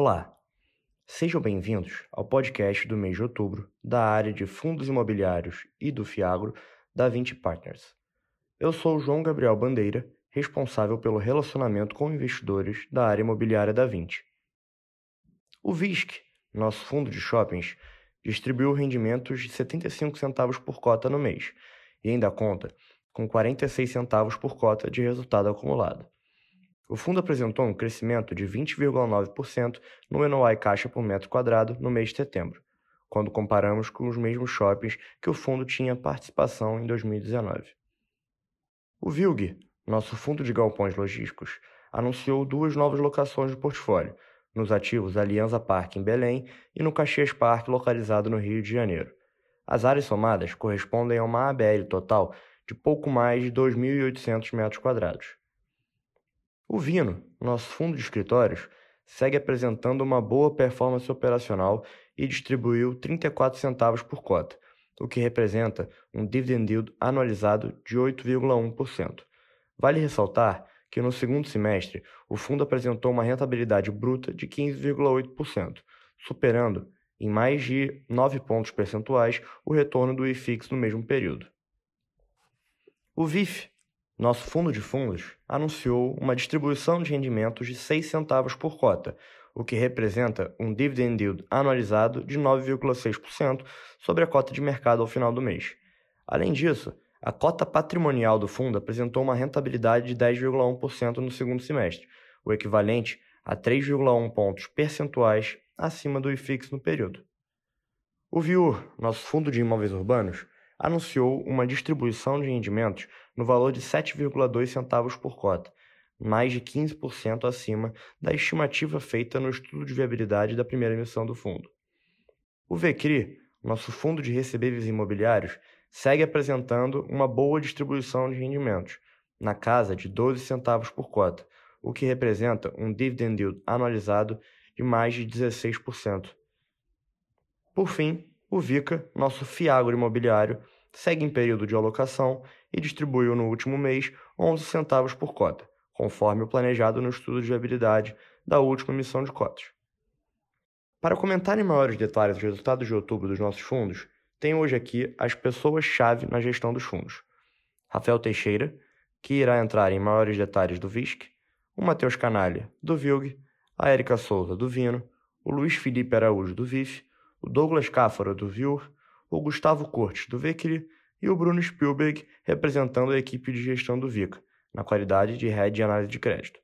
Olá, sejam bem-vindos ao podcast do mês de outubro da área de fundos imobiliários e do Fiagro da 20 Partners. Eu sou João Gabriel Bandeira, responsável pelo relacionamento com investidores da área imobiliária da 20. O VISC, nosso fundo de shoppings, distribuiu rendimentos de 75 centavos por cota no mês e ainda conta com 46 centavos por cota de resultado acumulado. O fundo apresentou um crescimento de 20,9% no NOI caixa por metro quadrado no mês de setembro, quando comparamos com os mesmos shoppings que o fundo tinha participação em 2019. O VILG, nosso fundo de galpões logísticos, anunciou duas novas locações do portfólio, nos ativos Aliança Parque em Belém e no Caxias Parque localizado no Rio de Janeiro. As áreas somadas correspondem a uma ABL total de pouco mais de 2.800 metros quadrados. O Vino, nosso fundo de escritórios, segue apresentando uma boa performance operacional e distribuiu 34 centavos por cota, o que representa um dividend yield anualizado de 8,1%. Vale ressaltar que no segundo semestre o fundo apresentou uma rentabilidade bruta de 15,8%, superando em mais de 9 pontos percentuais o retorno do IFIX no mesmo período. O VIF, nosso fundo de fundos anunciou uma distribuição de rendimentos de 6 centavos por cota, o que representa um dividend yield anualizado de 9,6% sobre a cota de mercado ao final do mês. Além disso, a cota patrimonial do fundo apresentou uma rentabilidade de 10,1% no segundo semestre, o equivalente a 3,1 pontos percentuais acima do IFIX no período. O VIUR, nosso fundo de imóveis urbanos, anunciou uma distribuição de rendimentos no valor de 7,2 centavos por cota, mais de 15% acima da estimativa feita no estudo de viabilidade da primeira emissão do fundo. O VCRI, nosso fundo de recebíveis imobiliários, segue apresentando uma boa distribuição de rendimentos, na casa de 12 centavos por cota, o que representa um dividend yield anualizado de mais de 16%. Por fim, o VICA, nosso fiagro imobiliário, segue em período de alocação e distribuiu no último mês 11 centavos por cota, conforme o planejado no estudo de viabilidade da última emissão de cotas. Para comentar em maiores detalhes os resultados de outubro dos nossos fundos, tenho hoje aqui as pessoas-chave na gestão dos fundos. Rafael Teixeira, que irá entrar em maiores detalhes do VISC, o Matheus Canalha, do VILG, a Érica Souza, do Vino, o Luiz Felipe Araújo, do VIF, o Douglas Cáfara, do VIUR, o Gustavo Cortes, do VECRI, e o Bruno Spielberg, representando a equipe de gestão do VICA, na qualidade de head de análise de crédito.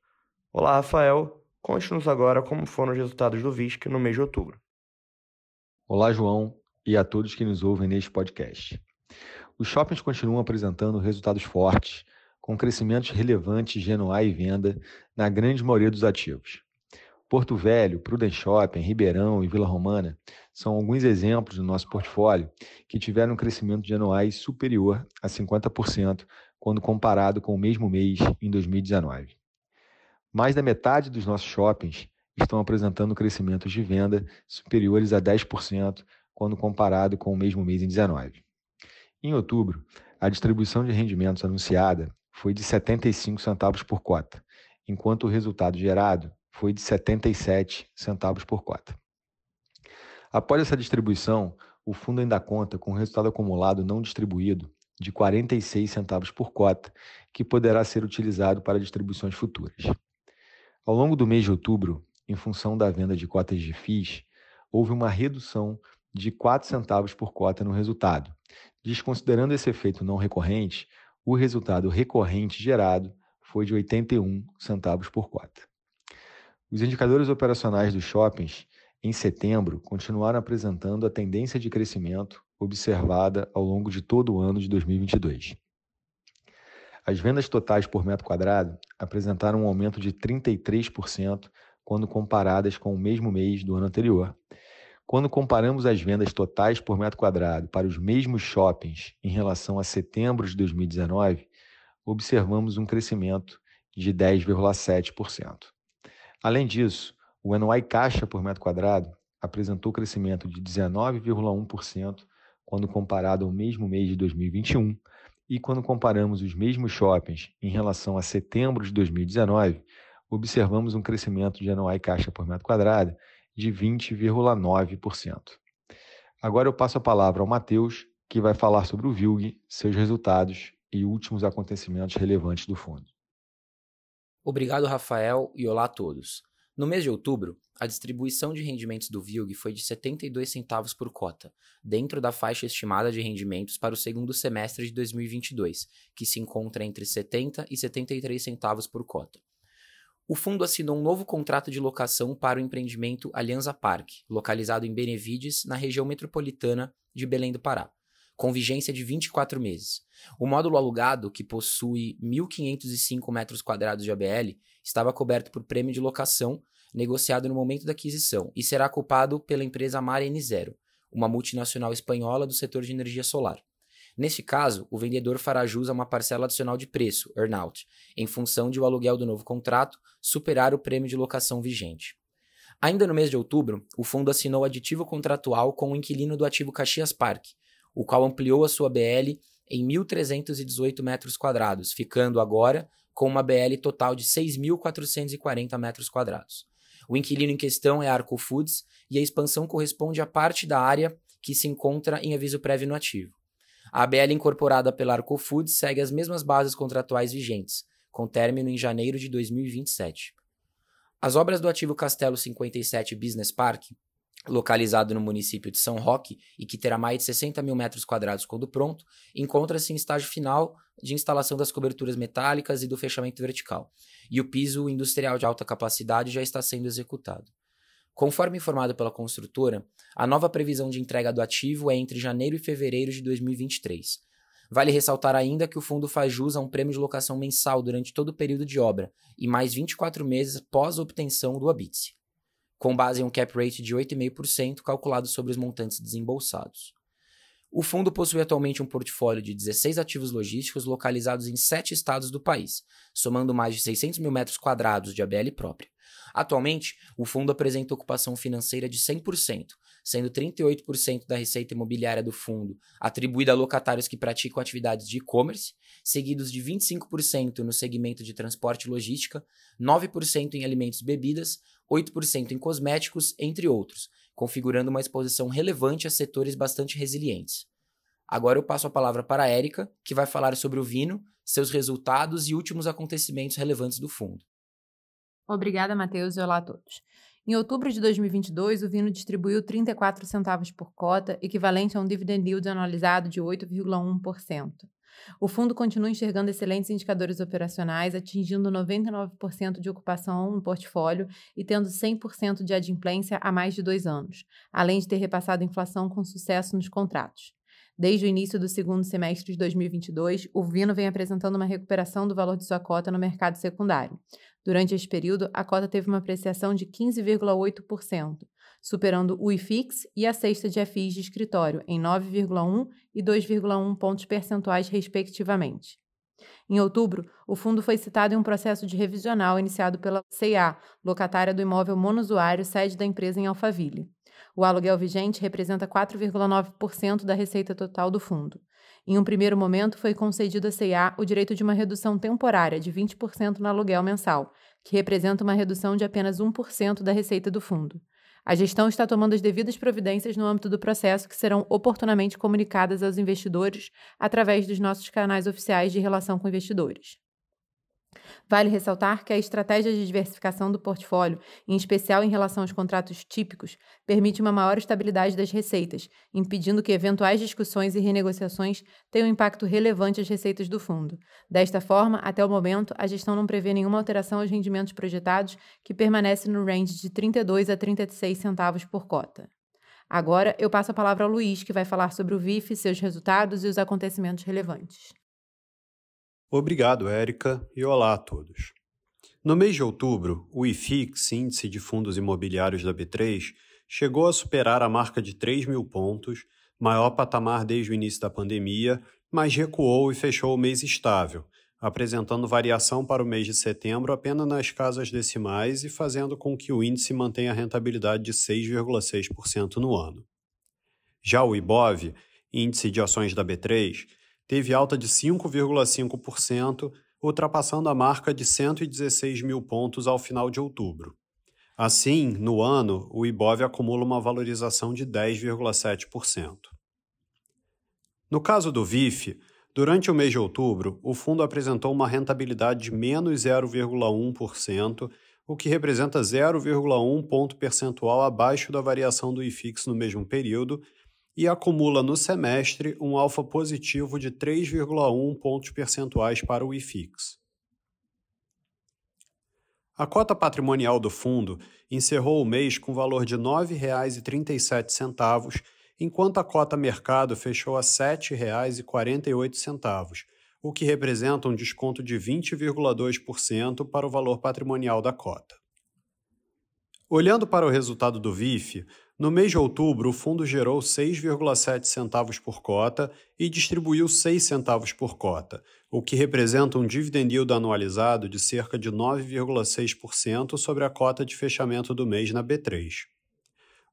Olá, Rafael. Conte-nos agora como foram os resultados do VISC no mês de outubro. Olá, João, e a todos que nos ouvem neste podcast. Os shoppings continuam apresentando resultados fortes, com crescimentos relevantes de NOI e venda na grande maioria dos ativos. Porto Velho, Prudent Shopping, Ribeirão e Vila Romana são alguns exemplos do nosso portfólio que tiveram um crescimento de anuais superior a 50% quando comparado com o mesmo mês em 2019. Mais da metade dos nossos shoppings estão apresentando crescimentos de venda superiores a 10% quando comparado com o mesmo mês em 2019. Em outubro, a distribuição de rendimentos anunciada foi de 75 centavos por cota, enquanto o resultado gerado foi de 77 centavos por cota. Após essa distribuição, o fundo ainda conta com o resultado acumulado não distribuído de 46 centavos por cota, que poderá ser utilizado para distribuições futuras. Ao longo do mês de outubro, em função da venda de cotas de FIIs, houve uma redução de 4 centavos por cota no resultado. Desconsiderando esse efeito não recorrente, o resultado recorrente gerado foi de 81 centavos por cota. Os indicadores operacionais dos shoppings em setembro continuaram apresentando a tendência de crescimento observada ao longo de todo o ano de 2022. As vendas totais por metro quadrado apresentaram um aumento de 33% quando comparadas com o mesmo mês do ano anterior. Quando comparamos as vendas totais por metro quadrado para os mesmos shoppings em relação a setembro de 2019, observamos um crescimento de 10,7%. Além disso, o NOI caixa por metro quadrado apresentou crescimento de 19,1% quando comparado ao mesmo mês de 2021 e quando comparamos os mesmos shoppings em relação a setembro de 2019, observamos um crescimento de NOI caixa por metro quadrado de 20,9%. Agora eu passo a palavra ao Matheus, que vai falar sobre o VILG, seus resultados e últimos acontecimentos relevantes do fundo. Obrigado, Rafael, e olá a todos. No mês de outubro, a distribuição de rendimentos do VILG foi de 72 centavos por cota, dentro da faixa estimada de rendimentos para o segundo semestre de 2022, que se encontra entre 70 e 73 centavos por cota. O fundo assinou um novo contrato de locação para o empreendimento Aliança Parque, localizado em Benevides, na região metropolitana de Belém do Pará, com vigência de 24 meses. O módulo alugado, que possui 1.505 metros quadrados de ABL, estava coberto por prêmio de locação negociado no momento da aquisição e será ocupado pela empresa Mar N0, uma multinacional espanhola do setor de energia solar. Neste caso, o vendedor fará jus a uma parcela adicional de preço, earnout, em função de o aluguel do novo contrato superar o prêmio de locação vigente. Ainda no mês de outubro, o fundo assinou aditivo contratual com o inquilino do ativo Caxias Park, o qual ampliou a sua BL em 1.318 metros quadrados, ficando agora com uma BL total de 6.440 metros quadrados. O inquilino em questão é Arco Foods e a expansão corresponde à parte da área que se encontra em aviso prévio no ativo. A ABL incorporada pela Arco Foods segue as mesmas bases contratuais vigentes, com término em janeiro de 2027. As obras do ativo Castelo 57 Business Park localizado no município de São Roque e que terá mais de 60 mil metros quadrados quando pronto, encontra-se em estágio final de instalação das coberturas metálicas e do fechamento vertical, e o piso industrial de alta capacidade já está sendo executado. Conforme informado pela construtora, a nova previsão de entrega do ativo é entre janeiro e fevereiro de 2023. Vale ressaltar ainda que o fundo faz jus a um prêmio de locação mensal durante todo o período de obra e mais 24 meses pós obtenção do habite com base em um cap rate de 8,5% calculado sobre os montantes desembolsados. O fundo possui atualmente um portfólio de 16 ativos logísticos localizados em sete estados do país, somando mais de 600 mil metros quadrados de ABL própria. Atualmente, o fundo apresenta ocupação financeira de 100%, sendo 38% da receita imobiliária do fundo atribuída a locatários que praticam atividades de e-commerce, seguidos de 25% no segmento de transporte e logística, 9% em alimentos e bebidas, 8% em cosméticos, entre outros, configurando uma exposição relevante a setores bastante resilientes. Agora eu passo a palavra para a Érica, que vai falar sobre o Vino, seus resultados e últimos acontecimentos relevantes do fundo. Obrigada, Matheus, e olá a todos. Em outubro de 2022, o Vino distribuiu 34 centavos por cota, equivalente a um dividend yield anualizado de 8,1%. O fundo continua enxergando excelentes indicadores operacionais, atingindo 99% de ocupação no portfólio e tendo 100% de adimplência há mais de dois anos, além de ter repassado inflação com sucesso nos contratos. Desde o início do segundo semestre de 2022, o Vino vem apresentando uma recuperação do valor de sua cota no mercado secundário. Durante este período, a cota teve uma apreciação de 15,8%, superando o IFIX e a cesta de FIs de escritório em 9,1 e 2,1 pontos percentuais, respectivamente. Em outubro, o fundo foi citado em um processo de revisional iniciado pela CIA, locatária do imóvel monosuário sede da empresa em Alphaville. O aluguel vigente representa 4,9% da receita total do fundo. Em um primeiro momento, foi concedido à CIA o direito de uma redução temporária de 20% no aluguel mensal, que representa uma redução de apenas 1% da receita do fundo. A gestão está tomando as devidas providências no âmbito do processo que serão oportunamente comunicadas aos investidores através dos nossos canais oficiais de relação com investidores. Vale ressaltar que a estratégia de diversificação do portfólio, em especial em relação aos contratos típicos, permite uma maior estabilidade das receitas, impedindo que eventuais discussões e renegociações tenham impacto relevante às receitas do fundo. Desta forma, até o momento, a gestão não prevê nenhuma alteração aos rendimentos projetados, que permanece no range de 32 a 36 centavos por cota. Agora eu passo a palavra ao Luiz, que vai falar sobre o VIF, seus resultados e os acontecimentos relevantes. Obrigado, Érica, e olá a todos. No mês de outubro, o IFIX, índice de fundos imobiliários da B3, chegou a superar a marca de 3 mil pontos, maior patamar desde o início da pandemia, mas recuou e fechou o mês estável, apresentando variação para o mês de setembro apenas nas casas decimais e fazendo com que o índice mantenha a rentabilidade de 6,6% no ano. Já o IBOV, índice de ações da B3, teve alta de 5,5%, ultrapassando a marca de 116 mil pontos ao final de outubro. Assim, no ano, o IBOV acumula uma valorização de 10,7%. No caso do VIF, durante o mês de outubro, o fundo apresentou uma rentabilidade de menos 0,1%, o que representa 0,1 ponto percentual abaixo da variação do IFIX no mesmo período e acumula no semestre um alfa positivo de 3,1 pontos percentuais para o IFIX. A cota patrimonial do fundo encerrou o mês com valor de R$ 9,37, enquanto a cota mercado fechou a R$ 7,48, o que representa um desconto de 20,2% para o valor patrimonial da cota. Olhando para o resultado do VIF, no mês de outubro, o fundo gerou 6,7 centavos por cota e distribuiu 6 centavos por cota, o que representa um dividend yield anualizado de cerca de 9,6% sobre a cota de fechamento do mês na B3.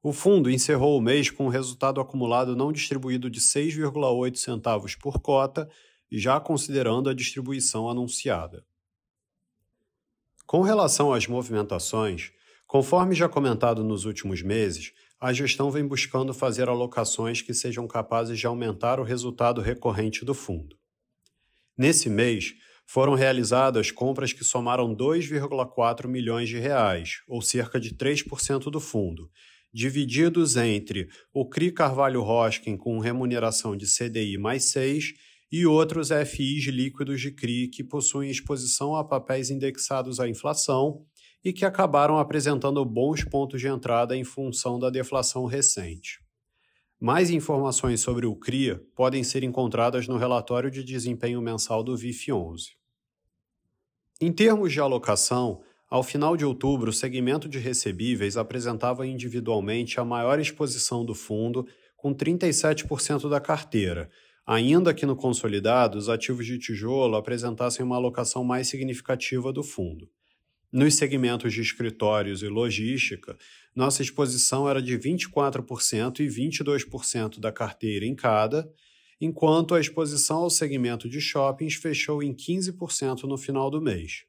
O fundo encerrou o mês com um resultado acumulado não distribuído de 6,8 centavos por cota, já considerando a distribuição anunciada. Com relação às movimentações, conforme já comentado nos últimos meses, a gestão vem buscando fazer alocações que sejam capazes de aumentar o resultado recorrente do fundo. Nesse mês, foram realizadas compras que somaram 2,4 milhões de reais, ou cerca de 3% do fundo, divididos entre o CRI Carvalho Roskin com remuneração de CDI mais 6 e outros FIs líquidos de CRI que possuem exposição a papéis indexados à inflação e que acabaram apresentando bons pontos de entrada em função da deflação recente. Mais informações sobre o CRIA podem ser encontradas no relatório de desempenho mensal do VIF 11. Em termos de alocação, ao final de outubro, o segmento de recebíveis apresentava individualmente a maior exposição do fundo, com 37% da carteira, ainda que no consolidado os ativos de tijolo apresentassem uma alocação mais significativa do fundo. Nos segmentos de escritórios e logística, nossa exposição era de 24% e 22% da carteira em cada, enquanto a exposição ao segmento de shoppings fechou em 15% no final do mês.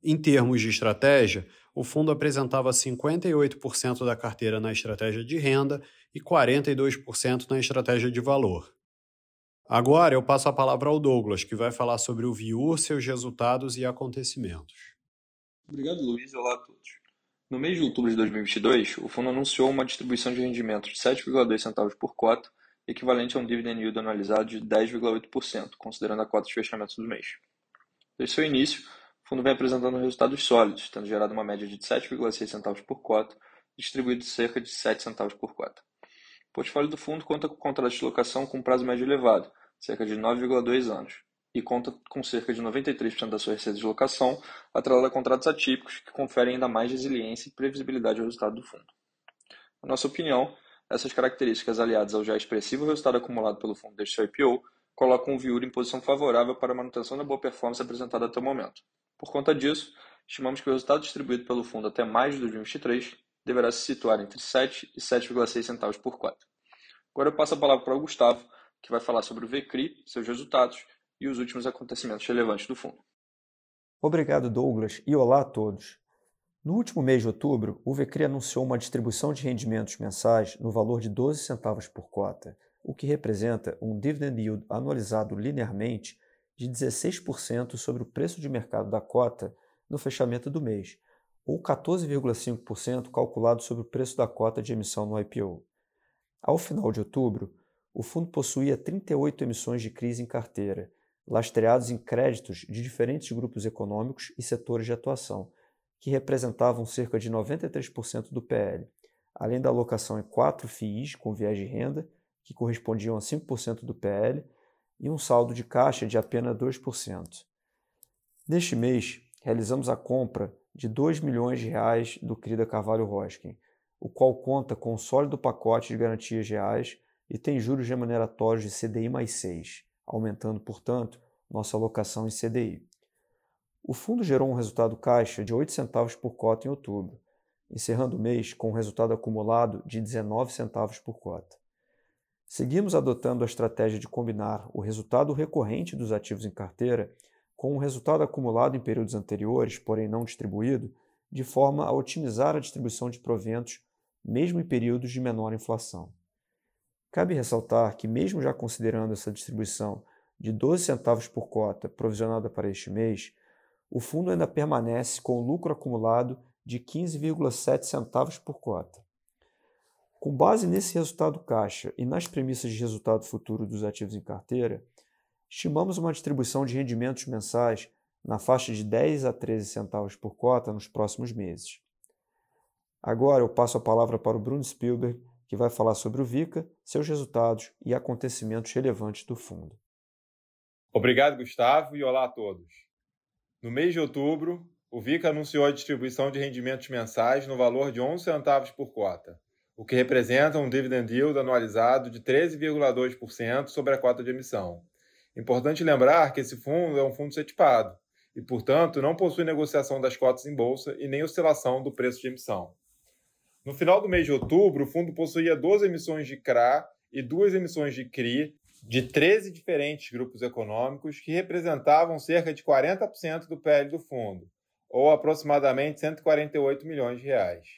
Em termos de estratégia, o fundo apresentava 58% da carteira na estratégia de renda e 42% na estratégia de valor. Agora eu passo a palavra ao Douglas, que vai falar sobre o VIUR, seus resultados e acontecimentos. Obrigado, Luiz, e olá a todos. No mês de outubro de 2022, o fundo anunciou uma distribuição de rendimentos de 7,2 centavos por cota, equivalente a um dividend yield anualizado de 10,8%, considerando a cota de fechamento do mês. Desde seu início, o fundo vem apresentando resultados sólidos, tendo gerado uma média de 7,6 centavos por cota, distribuído cerca de 7 centavos por cota. O portfólio do fundo conta com contratos de locação com prazo médio elevado, cerca de 9,2 anos, e conta com cerca de 93% da sua receita de locação atrelada a contratos atípicos que conferem ainda mais resiliência e previsibilidade ao resultado do fundo. Na nossa opinião, essas características aliadas ao já expressivo resultado acumulado pelo fundo desde seu IPO colocam o Viur em posição favorável para a manutenção da boa performance apresentada até o momento. Por conta disso, estimamos que o resultado distribuído pelo fundo até mais de 2023 deverá se situar entre 7 e 7,6 centavos por cota. Agora eu passo a palavra para o Gustavo, que vai falar sobre o VCRI, seus resultados e os últimos acontecimentos relevantes do fundo. Obrigado, Douglas, e olá a todos. No último mês de outubro, o VCRI anunciou uma distribuição de rendimentos mensais no valor de 12 centavos por cota, o que representa um dividend yield anualizado linearmente de 16% sobre o preço de mercado da cota no fechamento do mês, ou 14,5% calculado sobre o preço da cota de emissão no IPO. Ao final de outubro, o fundo possuía 38 emissões de crise em carteira, lastreados em créditos de diferentes grupos econômicos e setores de atuação, que representavam cerca de 93% do PL, além da alocação em quatro FIIs com viés de renda, que correspondiam a 5% do PL, e um saldo de caixa de apenas 2%. Neste mês, realizamos a compra de 2 milhões de reais do CRIDA Carvalho Roskin, o qual conta com um sólido pacote de garantias reais e tem juros remuneratórios de CDI mais 6 aumentando, portanto, nossa alocação em CDI. O fundo gerou um resultado caixa de 8 centavos por cota em outubro, encerrando o mês com um resultado acumulado de 19 centavos por cota. Seguimos adotando a estratégia de combinar o resultado recorrente dos ativos em carteira com o resultado acumulado em períodos anteriores, porém não distribuído, de forma a otimizar a distribuição de proventos, mesmo em períodos de menor inflação. Cabe ressaltar que, mesmo já considerando essa distribuição de 12 centavos por cota provisionada para este mês, o fundo ainda permanece com o lucro acumulado de 15,7 centavos por cota. Com base nesse resultado caixa e nas premissas de resultado futuro dos ativos em carteira, estimamos uma distribuição de rendimentos mensais na faixa de 10 a 13 centavos por cota nos próximos meses. Agora eu passo a palavra para o Bruno Spielberg, que vai falar sobre o VICA, seus resultados e acontecimentos relevantes do fundo. Obrigado, Gustavo, e olá a todos. No mês de outubro, o VICA anunciou a distribuição de rendimentos mensais no valor de 11 centavos por cota, o que representa um dividend yield anualizado de 13,2% sobre a cota de emissão. Importante lembrar que esse fundo é um fundo certificado e, portanto, não possui negociação das cotas em bolsa e nem oscilação do preço de emissão. No final do mês de outubro, o fundo possuía 12 emissões de CRA e duas emissões de CRI de 13 diferentes grupos econômicos que representavam cerca de 40% do PL do fundo, ou aproximadamente 148 milhões de reais.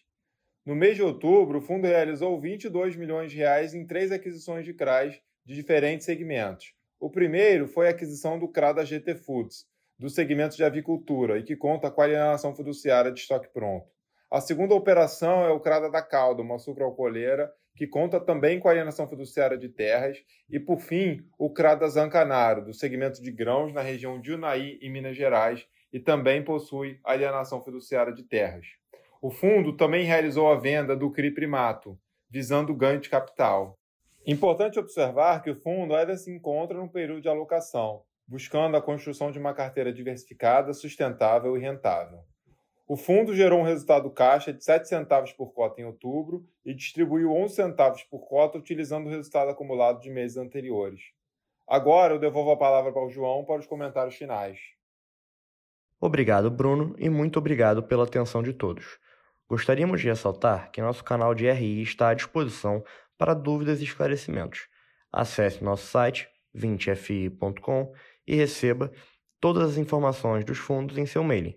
No mês de outubro, o fundo realizou 22 milhões de reais em três aquisições de CRAs de diferentes segmentos. O primeiro foi a aquisição do CRA da GT Foods, do segmento de avicultura, e que conta com a alienação fiduciária de estoque pronto. A segunda operação é o Crada da Calda, uma sucroalcooleira, que conta também com a alienação fiduciária de terras. E, por fim, o Crada Zancanaro, do segmento de grãos na região de Unai, em Minas Gerais, e também possui alienação fiduciária de terras. O fundo também realizou a venda do CRI Primato, visando ganho de capital. Importante observar que o fundo ainda se encontra no período de alocação, buscando a construção de uma carteira diversificada, sustentável e rentável. O fundo gerou um resultado caixa de 7 centavos por cota em outubro e distribuiu 11 centavos por cota utilizando o resultado acumulado de meses anteriores. Agora eu devolvo a palavra para o João para os comentários finais. Obrigado, Bruno, e muito obrigado pela atenção de todos. Gostaríamos de ressaltar que nosso canal de RI está à disposição para dúvidas e esclarecimentos. Acesse nosso site 20fi.com e receba todas as informações dos fundos em seu mailing.